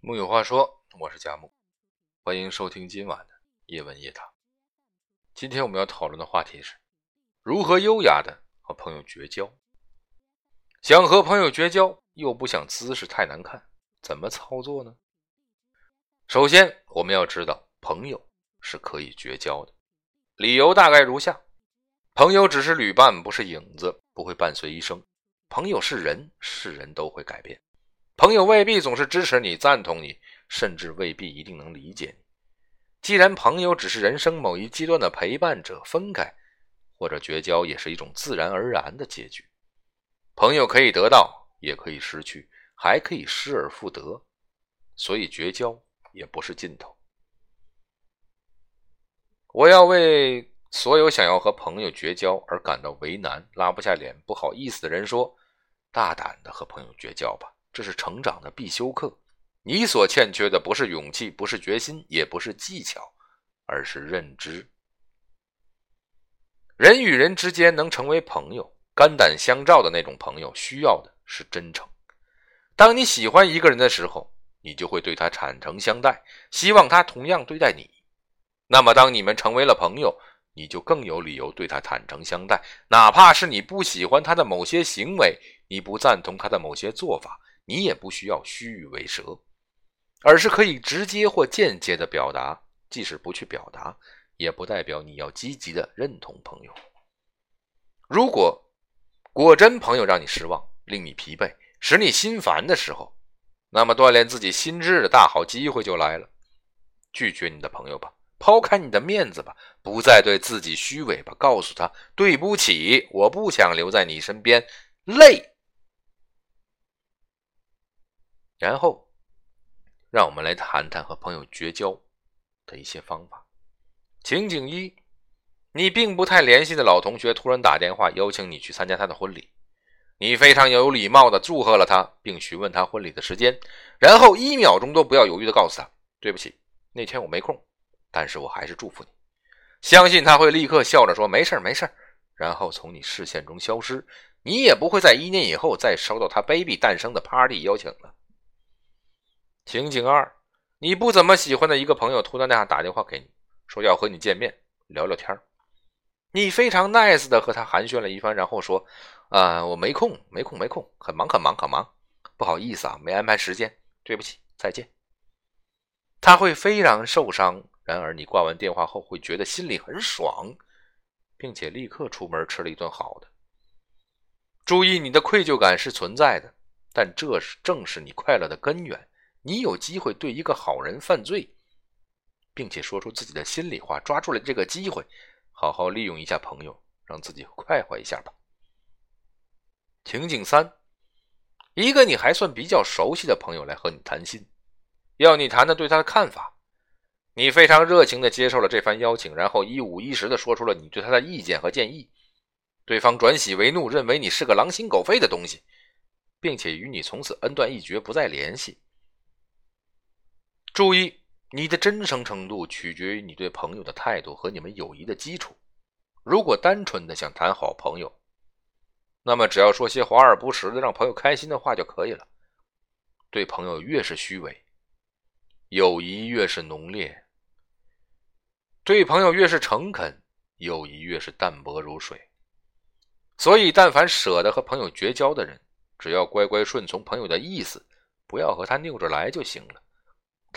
木有话说，我是佳木，欢迎收听今晚的夜问夜谈。今天我们要讨论的话题是如何优雅的和朋友绝交。想和朋友绝交，又不想姿势太难看，怎么操作呢？首先，我们要知道朋友是可以绝交的，理由大概如下：朋友只是旅伴，不是影子，不会伴随一生。朋友是人，是人都会改变。朋友未必总是支持你、赞同你，甚至未必一定能理解你。既然朋友只是人生某一阶段的陪伴者，分开或者绝交也是一种自然而然的结局。朋友可以得到，也可以失去，还可以失而复得，所以绝交也不是尽头。我要为所有想要和朋友绝交而感到为难、拉不下脸、不好意思的人说：大胆的和朋友绝交吧，这是成长的必修课。你所欠缺的不是勇气，不是决心，也不是技巧，而是认知。人与人之间能成为朋友、肝胆相照的那种朋友，需要的是真诚。当你喜欢一个人的时候，你就会对他坦诚相待，希望他同样对待你。那么，当你们成为了朋友，你就更有理由对他坦诚相待，哪怕是你不喜欢他的某些行为，你不赞同他的某些做法，你也不需要虚与委蛇，而是可以直接或间接的表达。即使不去表达，也不代表你要积极的认同朋友。如果果真朋友让你失望，令你疲惫，使你心烦的时候，那么锻炼自己心智的大好机会就来了。拒绝你的朋友吧。抛开你的面子吧，不再对自己虚伪吧。告诉他对不起，我不想留在你身边，累。然后，让我们来谈谈和朋友绝交的一些方法。情景一：你并不太联系的老同学突然打电话邀请你去参加他的婚礼，你非常有礼貌的祝贺了他，并询问他婚礼的时间，然后一秒钟都不要犹豫的告诉他：“对不起，那天我没空。”但是我还是祝福你，相信他会立刻笑着说：“没事儿没事儿然后从你视线中消失，你也不会在一年以后再收到他 baby 诞生的 party 邀请了。情景二，你不怎么喜欢的一个朋友突然那样打电话给你，说要和你见面聊聊天你非常 nice 的和他寒暄了一番，然后说：“啊，我没空，没空，没空，很忙，很忙，很忙，不好意思啊，没安排时间，对不起，再见。”他会非常受伤。然而，你挂完电话后会觉得心里很爽，并且立刻出门吃了一顿好的。注意，你的愧疚感是存在的，但这是正是你快乐的根源。你有机会对一个好人犯罪，并且说出自己的心里话，抓住了这个机会，好好利用一下朋友，让自己快活一下吧。情景三，一个你还算比较熟悉的朋友来和你谈心，要你谈谈对他的看法。你非常热情地接受了这番邀请，然后一五一十地说出了你对他的意见和建议。对方转喜为怒，认为你是个狼心狗肺的东西，并且与你从此恩断义绝，不再联系。注意，你的真诚程度取决于你对朋友的态度和你们友谊的基础。如果单纯的想谈好朋友，那么只要说些华而不实的让朋友开心的话就可以了。对朋友越是虚伪，友谊越是浓烈。对朋友越是诚恳，友谊越是淡薄如水。所以，但凡舍得和朋友绝交的人，只要乖乖顺从朋友的意思，不要和他拗着来就行了。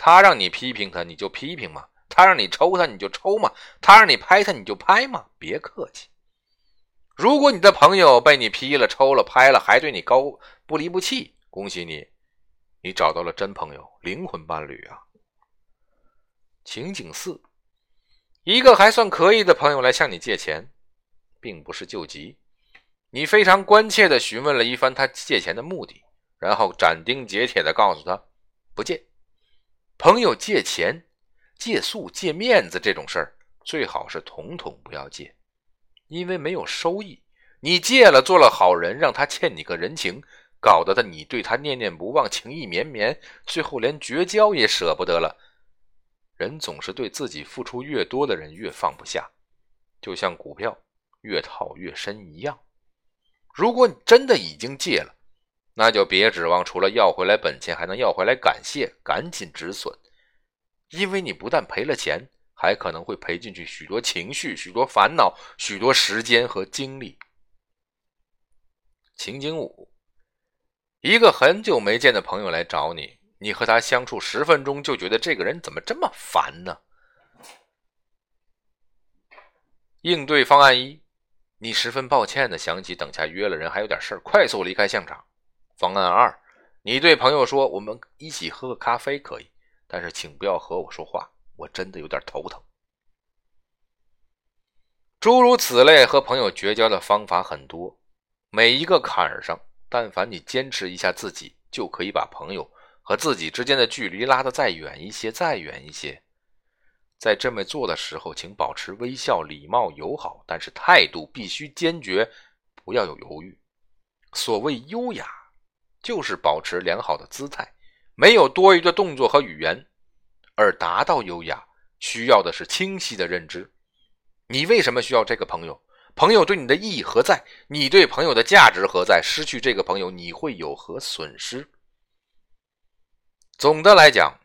他让你批评他，你就批评嘛；他让你抽他，你就抽嘛；他让你拍他，你就拍嘛。别客气。如果你的朋友被你批了、抽了、拍了，还对你高不离不弃，恭喜你，你找到了真朋友、灵魂伴侣啊！情景四。一个还算可以的朋友来向你借钱，并不是救急。你非常关切地询问了一番他借钱的目的，然后斩钉截铁地告诉他不借。朋友借钱、借宿、借面子这种事儿，最好是统统不要借，因为没有收益。你借了，做了好人，让他欠你个人情，搞得他你对他念念不忘，情意绵绵，最后连绝交也舍不得了。人总是对自己付出越多的人越放不下，就像股票越套越深一样。如果你真的已经戒了，那就别指望除了要回来本钱，还能要回来感谢，赶紧止损，因为你不但赔了钱，还可能会赔进去许多情绪、许多烦恼、许多时间和精力。情景五：一个很久没见的朋友来找你，你和他相处十分钟，就觉得这个人怎么这么烦呢？应对方案一：你十分抱歉的想起等下约了人，还有点事儿，快速离开现场。方案二：你对朋友说：“我们一起喝个咖啡可以，但是请不要和我说话，我真的有点头疼。”诸如此类和朋友绝交的方法很多，每一个坎儿上，但凡你坚持一下自己，就可以把朋友和自己之间的距离拉得再远一些，再远一些。在这么做的时候，请保持微笑、礼貌、友好，但是态度必须坚决，不要有犹豫。所谓优雅，就是保持良好的姿态，没有多余的动作和语言。而达到优雅，需要的是清晰的认知。你为什么需要这个朋友？朋友对你的意义何在？你对朋友的价值何在？失去这个朋友，你会有何损失？总的来讲。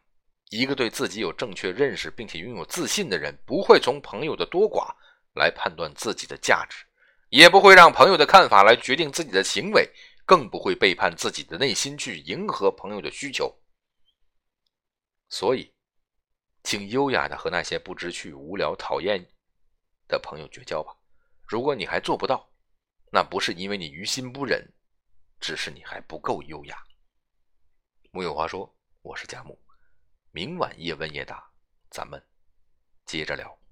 一个对自己有正确认识并且拥有自信的人，不会从朋友的多寡来判断自己的价值，也不会让朋友的看法来决定自己的行为，更不会背叛自己的内心去迎合朋友的需求。所以，请优雅的和那些不知趣、无聊、讨厌的朋友绝交吧。如果你还做不到，那不是因为你于心不忍，只是你还不够优雅。木有话说，我是佳木。明晚夜问夜答，咱们接着聊。